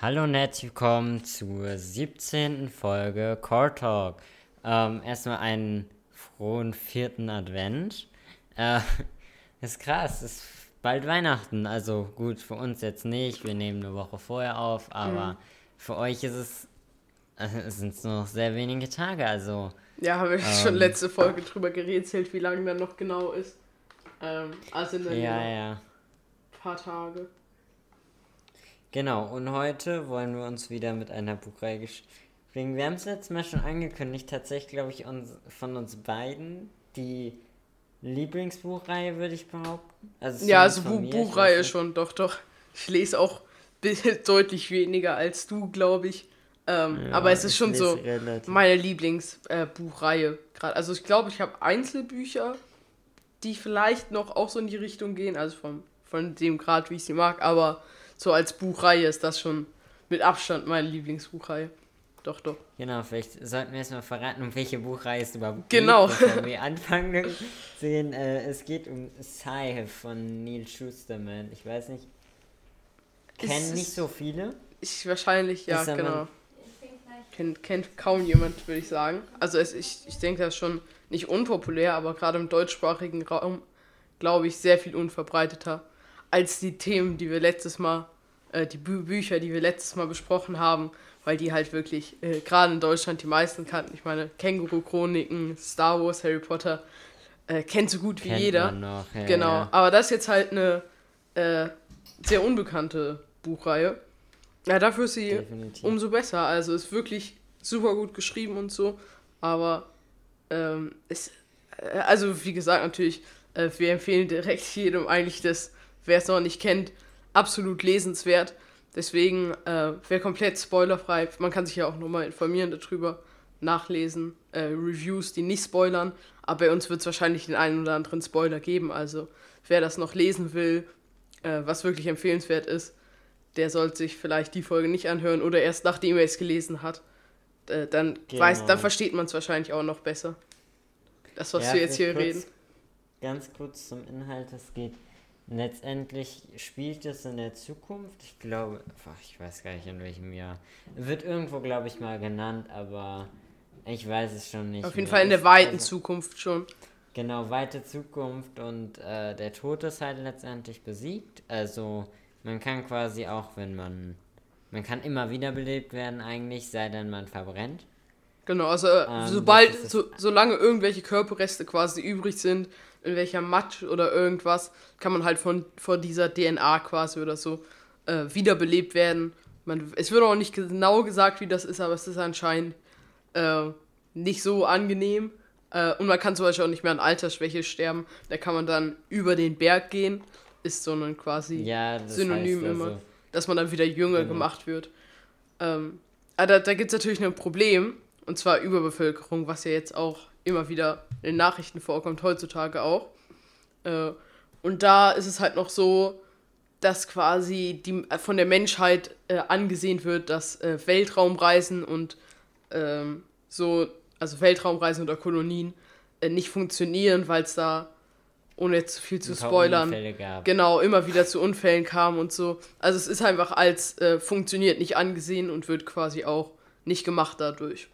Hallo und herzlich willkommen zur 17. Folge Core Talk. Ähm, erstmal einen frohen vierten Advent. Äh, ist krass, ist bald Weihnachten. Also gut, für uns jetzt nicht. Wir nehmen eine Woche vorher auf, aber mhm. für euch ist es, äh, sind es nur noch sehr wenige Tage. Also ja, haben wir ähm, schon letzte Folge drüber gerätselt, wie lange dann noch genau ist. Ähm, also in ja, ja. paar Tage. Genau, und heute wollen wir uns wieder mit einer Buchreihe beschäftigen. Wir haben es letztes Mal schon angekündigt, tatsächlich glaube ich uns, von uns beiden die Lieblingsbuchreihe, würde ich behaupten. Also ja, also Bu mir, Buchreihe schon, doch, doch. Ich lese auch deutlich weniger als du, glaube ich. Ähm, ja, aber es ist schon so relativ. meine Lieblingsbuchreihe. Äh, also ich glaube, ich habe Einzelbücher, die vielleicht noch auch so in die Richtung gehen, also vom, von dem Grad, wie ich sie mag, aber so als Buchreihe ist das schon mit Abstand meine Lieblingsbuchreihe. Doch, doch. Genau, vielleicht sollten wir erstmal verraten, um welche Buchreihe es überhaupt genau. geht, bevor wir anfangen sehen. Äh, es geht um Scythe von Neil Schusterman. Ich weiß nicht, kennen nicht so viele. Ich wahrscheinlich, ja, genau. Kennt, kennt kaum jemand, würde ich sagen. Also es, ich, ich denke, das ist schon nicht unpopulär, aber gerade im deutschsprachigen Raum, glaube ich, sehr viel unverbreiteter als die Themen, die wir letztes Mal, äh, die Bü Bücher, die wir letztes Mal besprochen haben, weil die halt wirklich äh, gerade in Deutschland die meisten kannten. Ich meine, Känguru-Chroniken, Star Wars, Harry Potter, äh, kennt so gut wie kennt jeder. Noch, ja, genau, ja. aber das ist jetzt halt eine äh, sehr unbekannte Buchreihe. Ja, dafür ist sie Definitiv. umso besser. Also ist wirklich super gut geschrieben und so, aber ähm, ist, äh, also wie gesagt, natürlich, äh, wir empfehlen direkt jedem eigentlich das wer es noch nicht kennt, absolut lesenswert. Deswegen äh, wäre komplett spoilerfrei. Man kann sich ja auch nochmal informieren darüber, nachlesen, äh, Reviews, die nicht spoilern. Aber bei uns wird es wahrscheinlich den einen oder anderen Spoiler geben. Also wer das noch lesen will, äh, was wirklich empfehlenswert ist, der sollte sich vielleicht die Folge nicht anhören oder erst nachdem er es gelesen hat. Äh, dann, genau. weiß, dann versteht man es wahrscheinlich auch noch besser. Das, was ja, wir jetzt hier kurz, reden. Ganz kurz zum Inhalt. Es geht Letztendlich spielt es in der Zukunft. Ich glaube, ich weiß gar nicht in welchem Jahr. Wird irgendwo, glaube ich, mal genannt, aber ich weiß es schon nicht. Auf jeden Fall in der weiten also, Zukunft schon. Genau, weite Zukunft und äh, der Tod ist halt letztendlich besiegt. Also man kann quasi auch, wenn man. Man kann immer wiederbelebt werden eigentlich, sei denn man verbrennt. Genau, also äh, ähm, sobald, so, solange irgendwelche Körperreste quasi übrig sind, in welcher Matsch oder irgendwas, kann man halt von, von dieser DNA quasi oder so äh, wiederbelebt werden. Man, es wird auch nicht genau gesagt, wie das ist, aber es ist anscheinend äh, nicht so angenehm. Äh, und man kann zum Beispiel auch nicht mehr an Altersschwäche sterben. Da kann man dann über den Berg gehen. Ist so ein quasi ja, Synonym heißt immer, also, dass man dann wieder jünger genau. gemacht wird. Ähm, aber da, da gibt es natürlich ein Problem, und zwar Überbevölkerung, was ja jetzt auch immer wieder in den Nachrichten vorkommt, heutzutage auch. Äh, und da ist es halt noch so, dass quasi die, äh, von der Menschheit äh, angesehen wird, dass äh, Weltraumreisen und ähm, so, also Weltraumreisen oder Kolonien äh, nicht funktionieren, weil es da, ohne jetzt zu viel zu spoilern, genau, immer wieder zu Unfällen kam und so. Also es ist einfach als äh, funktioniert nicht angesehen und wird quasi auch nicht gemacht dadurch.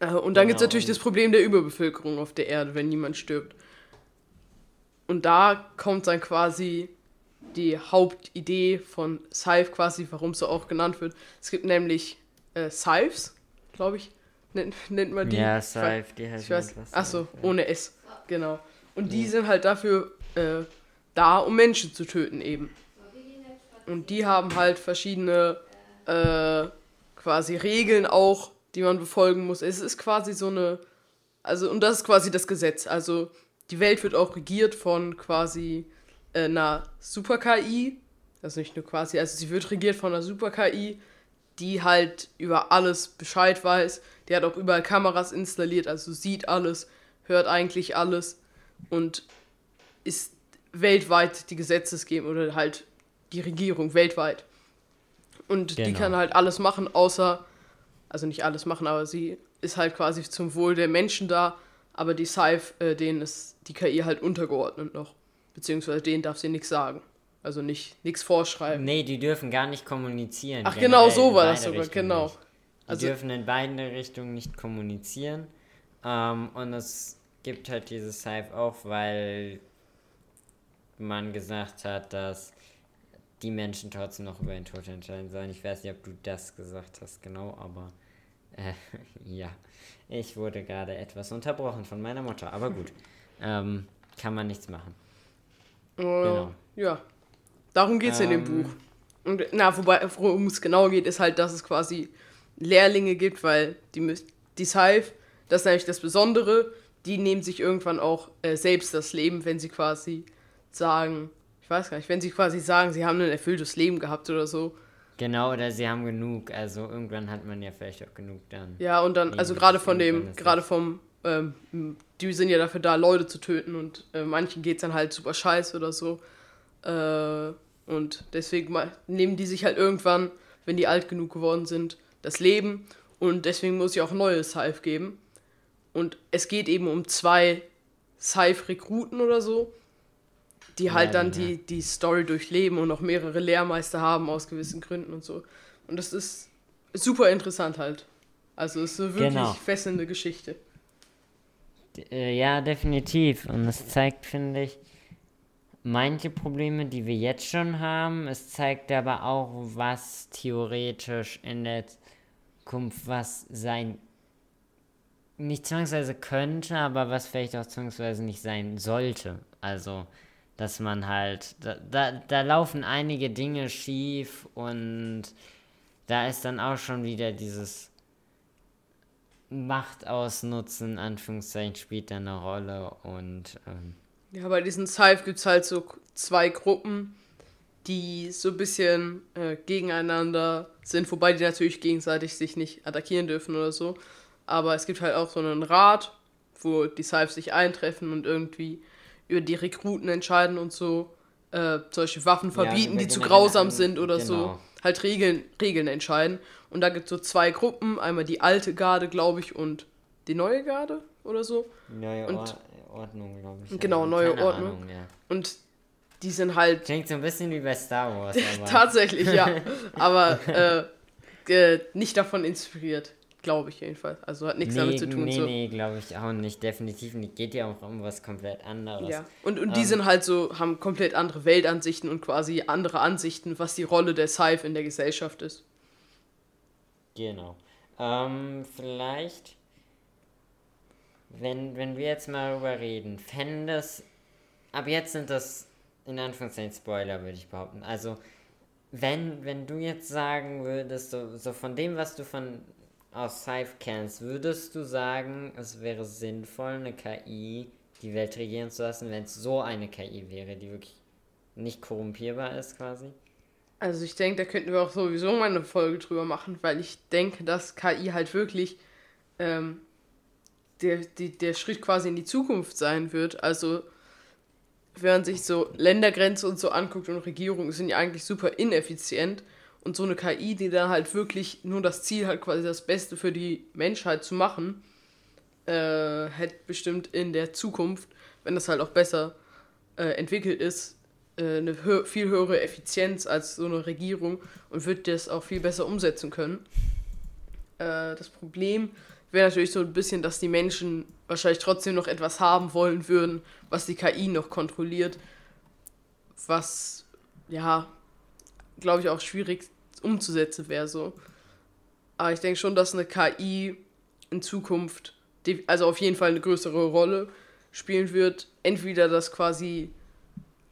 Äh, und dann genau. gibt es natürlich das Problem der Überbevölkerung auf der Erde, wenn niemand stirbt. Und da kommt dann quasi die Hauptidee von Scythe quasi, warum es so auch genannt wird. Es gibt nämlich äh, Scythes, glaube ich, nennt, nennt man die. Ja, Scythe, die heißt ich weiß, Achso, ja. ohne S, genau. Und die sind halt dafür äh, da, um Menschen zu töten eben. Und die haben halt verschiedene äh, quasi Regeln auch, die man befolgen muss. Es ist quasi so eine, also, und das ist quasi das Gesetz. Also, die Welt wird auch regiert von quasi äh, einer Super-KI. Also nicht nur quasi, also sie wird regiert von einer Super-KI, die halt über alles Bescheid weiß. Die hat auch überall Kameras installiert, also sieht alles, hört eigentlich alles und ist weltweit die Gesetzesgebung oder halt die Regierung weltweit. Und genau. die kann halt alles machen, außer also nicht alles machen, aber sie ist halt quasi zum Wohl der Menschen da, aber die Scythe, äh, denen ist die KI halt untergeordnet noch. Beziehungsweise denen darf sie nichts sagen. Also nicht nichts vorschreiben. Nee, die dürfen gar nicht kommunizieren. Ach, genau so war das sogar, Richtungen genau. nicht. Die Also- dürfen in beiden Richtungen nicht kommunizieren. Ähm, und es gibt halt dieses Hive auch, weil man gesagt hat, dass die Menschen trotzdem noch über den Tod entscheiden sollen. Ich weiß nicht, ob du das gesagt hast, genau, aber äh, ja, ich wurde gerade etwas unterbrochen von meiner Mutter, aber gut, ähm, kann man nichts machen. Äh, Genau. Ja. Darum geht es in dem Ähm. Buch. Und na, wobei, worum es genau geht, ist halt, dass es quasi Lehrlinge gibt, weil die, die Scythe, das ist nämlich das Besondere, die nehmen sich irgendwann auch äh, selbst das Leben, wenn sie quasi sagen, ich weiß gar nicht, wenn sie quasi sagen, sie haben ein erfülltes Leben gehabt oder so. Genau, oder sie haben genug, also irgendwann hat man ja vielleicht auch genug dann. Ja, und dann, also gerade von dem, gerade vom, ähm, die sind ja dafür da, Leute zu töten und äh, manchen geht's dann halt super scheiße oder so. Äh, und deswegen nehmen die sich halt irgendwann, wenn die alt genug geworden sind, das Leben und deswegen muss ich auch neue Scythe geben. Und es geht eben um zwei Scythe-Rekruten oder so, die halt Ja, dann ja. die, die Story durchleben und noch mehrere Lehrmeister haben aus gewissen Gründen und so. Und das ist super interessant halt. Also es ist eine wirklich Genau. fesselnde Geschichte. Äh, ja, definitiv. Und es zeigt, finde ich, manche Probleme, die wir jetzt schon haben. Es zeigt aber auch, was theoretisch in der Zukunft was sein nicht zwangsweise könnte, aber was vielleicht auch zwangsweise nicht sein sollte. Also, dass man halt, da, da, da laufen einige Dinge schief und da ist dann auch schon wieder dieses Macht ausnutzen, Anführungszeichen, spielt da eine Rolle und ähm, Ja, bei diesen Scythe gibt es halt so zwei Gruppen, die so ein bisschen äh, gegeneinander sind, wobei die natürlich gegenseitig sich nicht attackieren dürfen oder so. Aber es gibt halt auch so einen Rat, wo die Scythe sich eintreffen und irgendwie über die Rekruten entscheiden und so. Äh, solche Waffen verbieten, über die zu grausam sind oder so. genau. Halt Regeln, Regeln entscheiden. Und da gibt es so zwei Gruppen. Einmal die alte Garde, glaube ich, und die neue Garde oder so. neue Und- Or Ordnung, glaube ich. Genau, neue keine Ordnung. Ahnung, ja. Und die sind halt Klingt so ein bisschen wie bei Star Wars, Tatsächlich, ja. Aber äh, äh, nicht davon inspiriert, glaube ich jedenfalls. Also hat nichts nee, damit zu tun. nee, so. nee, glaube ich auch nicht. Definitiv nicht. Geht ja auch um was komplett anderes. Ja. Und, und die Ähm. sind halt so, haben komplett andere Weltansichten und quasi andere Ansichten, was die Rolle der Scythe in der Gesellschaft ist. Genau. Ähm, vielleicht, wenn, wenn wir jetzt mal darüber reden, fändest, ab jetzt sind das in Anführungszeichen Spoiler, würde ich behaupten. Also, wenn, wenn du jetzt sagen würdest, so, so von dem, was du von aus kennst, würdest du sagen, es wäre sinnvoll, eine KI die Welt regieren zu lassen, wenn es so eine KI wäre, die wirklich nicht korrumpierbar ist quasi? Also ich denke, da könnten wir auch sowieso mal eine Folge drüber machen, weil ich denke, dass KI halt wirklich ähm, der, die, der Schritt quasi in die Zukunft sein wird. Also wenn man sich so Ländergrenzen und so anguckt und Regierungen sind ja eigentlich super ineffizient und so eine KI, die dann halt wirklich nur das Ziel hat, quasi das Beste für die Menschheit zu machen, äh, hätte bestimmt in der Zukunft, wenn das halt auch besser äh, entwickelt ist, äh, eine hö viel höhere Effizienz als so eine Regierung und wird das auch viel besser umsetzen können. Äh, das Problem wäre natürlich so ein bisschen, dass die Menschen wahrscheinlich trotzdem noch etwas haben wollen würden, was die KI noch kontrolliert, was ja, glaube ich, auch schwierig umzusetzen wäre so. Aber ich denke schon, dass eine KI in Zukunft, also auf jeden Fall eine größere Rolle spielen wird. Entweder das quasi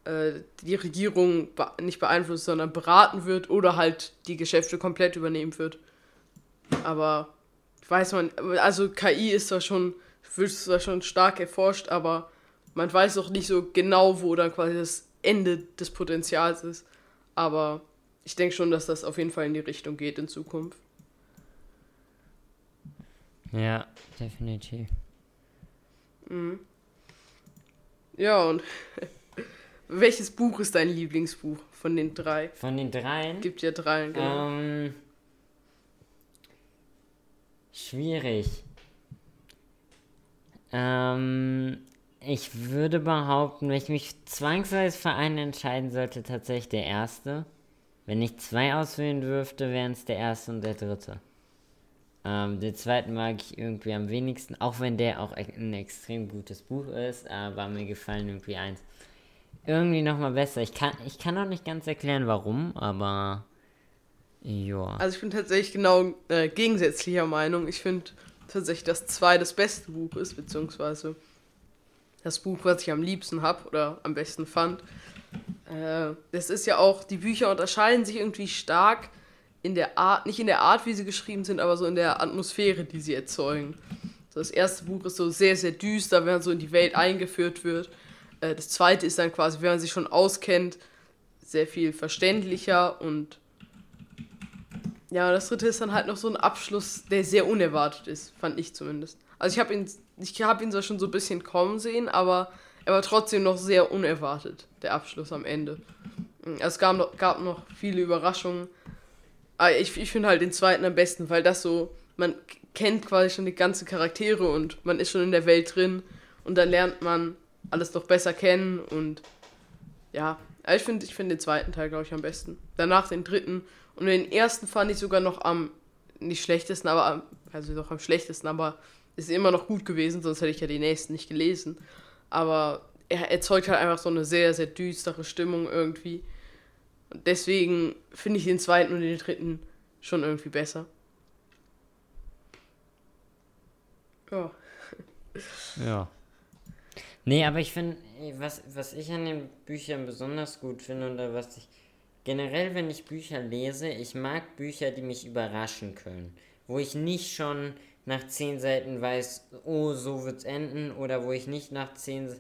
äh, die Regierung be nicht beeinflusst, sondern beraten wird oder halt die Geschäfte komplett übernehmen wird. Aber weiß man, also KI ist da schon, wird zwar schon stark erforscht, aber man weiß noch nicht so genau, wo dann quasi das Ende des Potenzials ist. Aber ich denke schon, dass das auf jeden Fall in die Richtung geht in Zukunft. Ja, definitiv. Ja, und welches Buch ist dein Lieblingsbuch von den drei? Von den dreien? Gibt ja drei, genau. Ähm, schwierig. Ähm, ich würde behaupten, wenn ich mich zwangsweise für einen entscheiden sollte, tatsächlich der erste. Wenn ich zwei auswählen dürfte, wären es der erste und der dritte. Ähm, den zweiten mag ich irgendwie am wenigsten, auch wenn der auch ein extrem gutes Buch ist, aber mir gefallen irgendwie eins irgendwie nochmal besser. Ich kann, ich kann auch nicht ganz erklären, warum, aber ja. Also ich bin tatsächlich genau äh, gegensätzlicher Meinung. Ich finde tatsächlich, dass zwei das beste Buch ist, beziehungsweise das Buch, was ich am liebsten habe oder am besten fand. Äh, das ist ja auch, die Bücher unterscheiden sich irgendwie stark in der Art, nicht in der Art, wie sie geschrieben sind, aber so in der Atmosphäre, die sie erzeugen. das erste Buch ist so sehr, sehr düster, wenn man so in die Welt eingeführt wird. Äh, das zweite ist dann quasi, wenn man sich schon auskennt, sehr viel verständlicher und ja, das dritte ist dann halt noch so ein Abschluss, der sehr unerwartet ist, fand ich zumindest. Also ich habe ihn, ich habe ihn zwar schon so ein bisschen kommen sehen, aber er war trotzdem noch sehr unerwartet, der Abschluss am Ende. Es gab noch, gab noch viele Überraschungen. Aber ich, ich finde halt den zweiten am besten, weil das so, man kennt quasi schon die ganzen Charaktere und man ist schon in der Welt drin und dann lernt man alles noch besser kennen und ja, ich finde ich find den zweiten Teil, glaube ich, am besten. Danach den dritten und den ersten fand ich sogar noch am, nicht schlechtesten, aber am, also doch am schlechtesten, aber ist immer noch gut gewesen, sonst hätte ich ja die nächsten nicht gelesen. Aber er erzeugt halt einfach so eine sehr, sehr düstere Stimmung irgendwie. Und deswegen finde ich den zweiten und den dritten schon irgendwie besser. Ja. Ja. Nee, aber ich finde, was, was ich an den Büchern besonders gut finde oder was ich generell, wenn ich Bücher lese, ich mag Bücher, die mich überraschen können. Wo ich nicht schon nach zehn Seiten weiß, oh, so wird's enden, oder wo ich nicht nach zehn,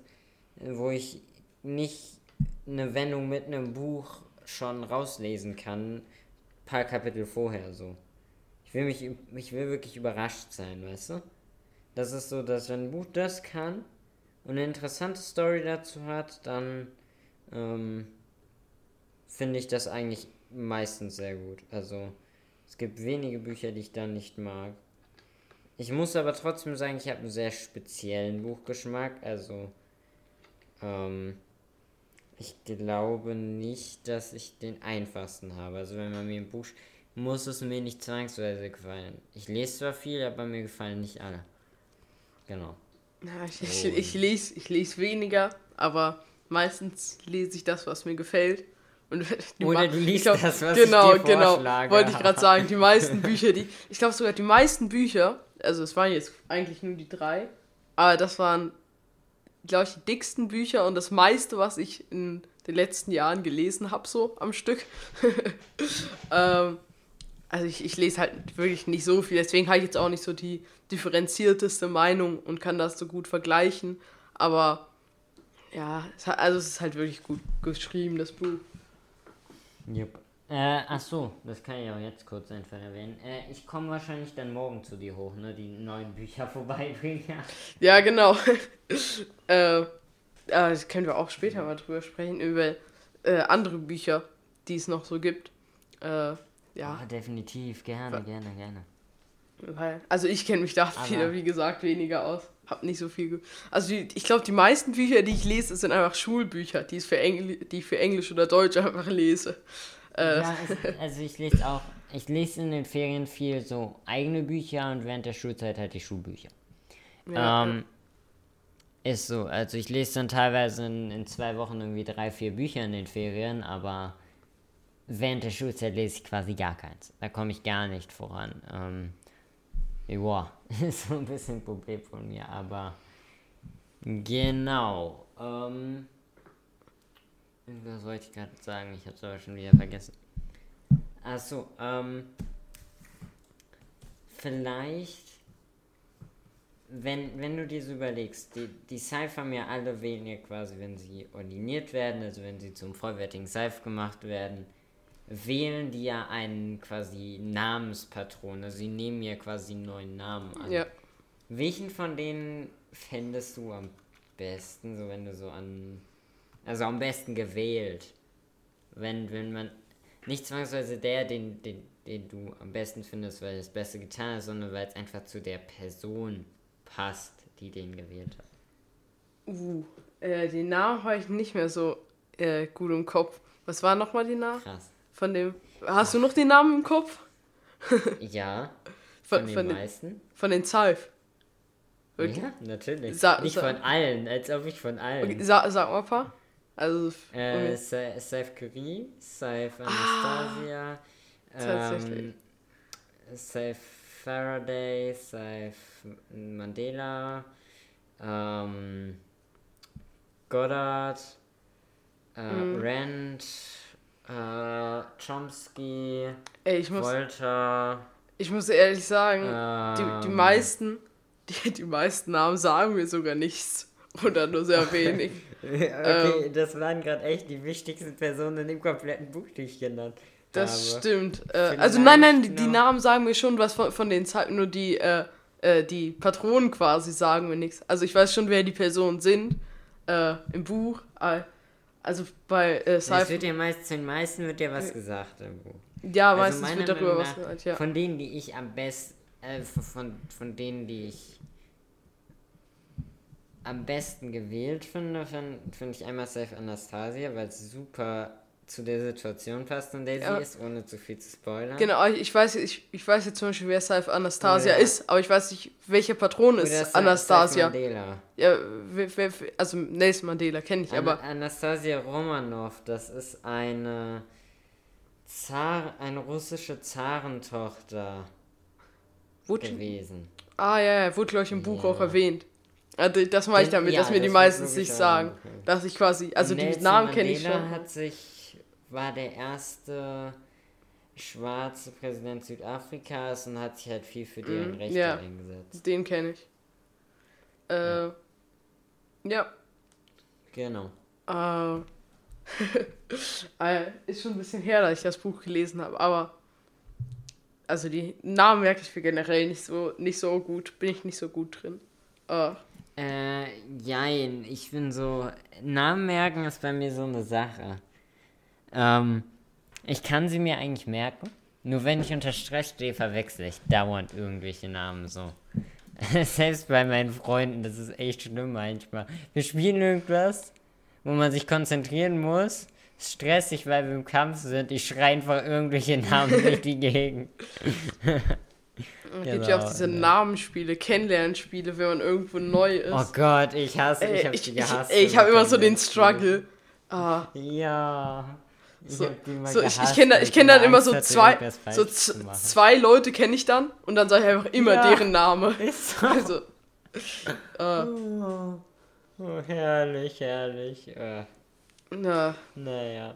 wo ich nicht eine Wendung mit einem Buch schon rauslesen kann, paar Kapitel vorher so. Ich will mich, ich will wirklich überrascht sein, weißt du? Das ist so, dass wenn ein Buch das kann, und eine interessante Story dazu hat, dann ähm, finde ich das eigentlich meistens sehr gut. Also es gibt wenige Bücher, die ich da nicht mag. Ich muss aber trotzdem sagen, ich habe einen sehr speziellen Buchgeschmack. Also ähm, ich glaube nicht, dass ich den einfachsten habe. Also wenn man mir ein Buch muss es mir nicht zwangsweise gefallen. Ich lese zwar viel, aber mir gefallen nicht alle. Genau. Ja, ich, ich, ich, lese, ich lese weniger, aber meistens lese ich das, was mir gefällt. Und Oder du liest glaub, das, was genau, ich dir Genau, genau. Wollte ich gerade sagen, die meisten Bücher, die. Ich glaube sogar die meisten Bücher, also es waren jetzt eigentlich nur die drei, aber das waren, glaube ich, die dicksten Bücher und das meiste, was ich in den letzten Jahren gelesen habe, so am Stück. ähm, also ich, ich lese halt wirklich nicht so viel, deswegen habe ich jetzt auch nicht so die differenzierteste Meinung und kann das so gut vergleichen. Aber ja, es also es ist halt wirklich gut geschrieben, das Buch. Yep. Äh, ach so, das kann ich auch jetzt kurz einfach erwähnen. Äh, ich komme wahrscheinlich dann morgen zu dir hoch, ne? Die neuen Bücher vorbeibringen. ja, genau. äh, das können wir auch später mal drüber sprechen, über äh, andere Bücher, die es noch so gibt. Äh, ja. Oh, definitiv, gerne, gerne, gerne. Weil, also ich kenne mich da wieder, wie gesagt, weniger aus. Hab nicht so viel. Also die, ich glaube, die meisten Bücher, die ich lese, sind einfach Schulbücher, die, für Engl die ich für Englisch oder Deutsch einfach lese. Äh. Ja, es, also ich lese auch, ich lese in den Ferien viel so eigene Bücher und während der Schulzeit halt die Schulbücher. Ja, ähm, ja. Ist so. Also ich lese dann teilweise in, in zwei Wochen irgendwie drei, vier Bücher in den Ferien, aber während der Schulzeit lese ich quasi gar keins. Da komme ich gar nicht voran. Ähm, ja, ist so ein bisschen ein Problem von mir, aber genau. Ähm, was wollte ich gerade sagen? Ich habe es aber schon wieder vergessen. Achso, ähm, vielleicht, wenn, wenn du dir so überlegst, die, die Seife haben ja alle weniger quasi, wenn sie ordiniert werden, also wenn sie zum vollwertigen Seife gemacht werden, wählen die ja einen quasi Namenspatron. Also sie nehmen ja quasi einen neuen Namen an. Ja. Welchen von denen fändest du am besten, so wenn du so an. Also am besten gewählt. Wenn, wenn man. Nicht zwangsweise der, den, den, den du am besten findest, weil es besser getan ist, sondern weil es einfach zu der Person passt, die den gewählt hat. Uh, äh, die Namen habe ich nicht mehr so äh, gut im Kopf. Was war nochmal die Namen? Krass. Von dem. Hast du noch die Namen im Kopf? Ja, Von, von den von, den, meisten. von den Zeif. Wirklich? Ja, natürlich. Sa- Nicht von allen, als ob ich von allen. Okay, sa sag mal ein paar. Also. Äh, Saif Curie, Saif Anastasia, tatsächlich. ähm, Saif Faraday, Saif Mandela, ähm, Goddard, äh, Mhm. Rand, äh, Chomsky, Ey, ich muss, Volta, ich muss ehrlich sagen, die, die ähm, meisten, die, die meisten Namen sagen mir sogar nichts. Oder nur sehr wenig. okay, Ähm. das waren gerade echt die wichtigsten Personen dem kompletten Buch, die ich genannt Das habe. stimmt. Äh, also nein, nein, die, die Namen sagen mir schon was von, von den Zeiten, nur die, äh, äh, die Patronen quasi sagen mir nichts. Also ich weiß schon, wer die Personen sind äh, im Buch. Äh, also bei äh, Es Cypher. wird ja meist, zu den meisten wird ja was gesagt im Buch. Ja, Also meistens wird darüber was gesagt, ja. Von denen, die ich am besten, äh, von, von denen, die ich am besten gewählt finde, finde find ich einmal Safe Anastasia, weil es super zu der Situation passt, in der Ja. sie ist, ohne zu viel zu spoilern. Genau, ich weiß, ich, ich weiß jetzt zum Beispiel, wer Cypher Anastasia Oder- ist, aber ich weiß nicht, welche Patron ist Sa- Anastasia. Saif Mandela. Ja, wer, wer, also Nelson Mandela kenne ich, Ana aber Anastasia Romanov, das ist eine Zar eine russische Zarentochter wurde, gewesen. ah ja, ja, wurde glaube ich im Buch Ja. auch erwähnt. Also, das meine ich damit, ja, dass mir die das meistens wird nicht sagen. auch. Dass ich quasi, also die Namen kenne ich schon. hat sich, war der erste schwarze Präsident Südafrikas und hat sich halt viel für deren Mhm, Rechte ja. eingesetzt. Den kenne ich. Äh, ja. Genau. Äh, äh, ist schon ein bisschen her, dass ich das Buch gelesen habe, aber also die Namen merke ich mir generell nicht so nicht so gut, bin ich nicht so gut drin. Äh, Äh, jein, ich bin so, Namen merken ist bei mir so eine Sache. Ähm, ich kann sie mir eigentlich merken, nur wenn ich unter Stress stehe, verwechsel ich dauernd irgendwelche Namen so. Selbst bei meinen Freunden, das ist echt schlimm manchmal. Wir spielen irgendwas, wo man sich konzentrieren muss. Stressig, weil wir im Kampf sind. Ich schreie einfach irgendwelche Namen durch die Gegend. es gibt ja auch Genau, diese ne. Namenspiele, Kennenlernspiele, wenn man irgendwo neu ist. Oh Gott, ich hasse, ich Ey, hab ich, sie ich, gehasst. ey, ich habe immer so den. Struggle. Ah, Ja. Ich so, hab die ich, ich kenne ich kenn dann immer so zwei, so zwei Leute kenne ich dann und dann sage ich einfach immer Ja. deren Name. Ist so. Also, äh, Oh, oh, herrlich, herrlich. Äh, na, naja.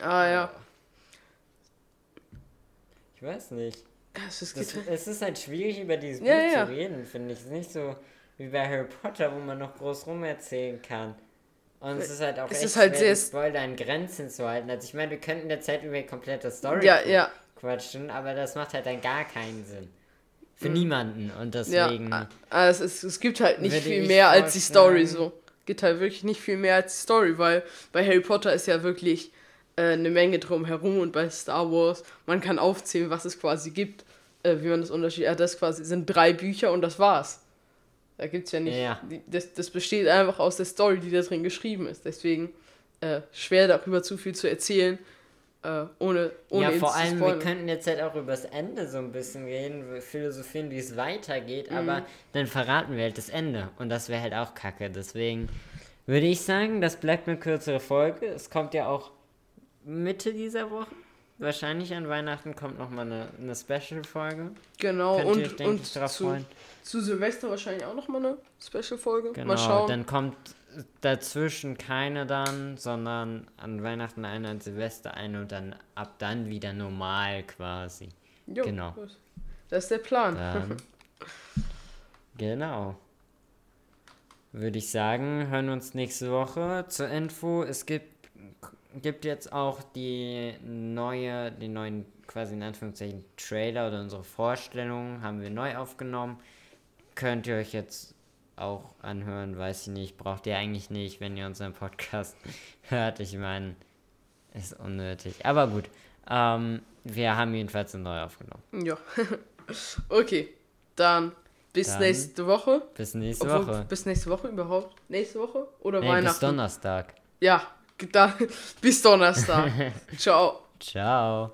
ah ja. Ich weiß nicht. Es ist, Das, es ist halt schwierig, über dieses Ja, Buch ja. zu reden, finde ich. Es ist nicht so wie bei Harry Potter, wo man noch groß rumerzählen kann. Und es ist halt auch Es echt ist halt schwer, Spoiler in Grenzen zu halten. Also ich meine, wir könnten der Zeit über die komplette Story ja, ja, quatschen, aber das macht halt dann gar keinen Sinn. Für niemanden. Und Mhm. ja. deswegen. Ah, ah, es, ist, es gibt halt nicht viel mehr als die Story so. Gibt halt wirklich nicht viel mehr als die Story, weil bei Harry Potter ist ja wirklich äh, eine Menge drumherum und bei Star Wars, man kann aufzählen, was es quasi gibt, äh, wie man das unterschied. Ja, das quasi sind drei Bücher und das war's. Da gibt's ja nicht. Ja. Das, das besteht einfach aus der Story, die da drin geschrieben ist. Deswegen äh, schwer darüber zu viel zu erzählen, äh, ohne, ohne ja, vor allem, wir könnten jetzt halt auch über das Ende so ein bisschen reden, philosophieren, wie es weitergeht, Mhm. aber dann verraten wir halt das Ende und das wäre halt auch kacke. Deswegen würde ich sagen, das bleibt eine kürzere Folge. Es kommt ja auch Mitte dieser Woche. Wahrscheinlich an Weihnachten kommt nochmal eine, eine Special-Folge. Genau, Könnt ihr und, denke und ich, drauf zu, freuen. zu Silvester wahrscheinlich auch nochmal eine Special-Folge. Genau, Mal schauen. dann kommt dazwischen keine dann, sondern an Weihnachten eine, an Silvester eine und dann ab dann wieder normal quasi. Jo, genau. Das, das ist der Plan. Dann, genau. Würde ich sagen, hören wir uns nächste Woche. Zur Info, es gibt, gibt jetzt auch die neue, den neuen, quasi in Anführungszeichen, Trailer oder unsere Vorstellungen haben wir neu aufgenommen. Könnt ihr euch jetzt auch anhören, weiß ich nicht, braucht ihr eigentlich nicht, wenn ihr unseren Podcast hört. Ich meine, ist unnötig. Aber gut, ähm, wir haben jedenfalls neu aufgenommen. Ja. okay, dann bis bis Dann nächste Woche. Bis nächste Obwohl, Woche. Bis nächste Woche überhaupt? Nächste Woche? Oder Nee, bis Weihnachten? Donnerstag. ja, da, bis Donnerstag. Ciao. Ciao.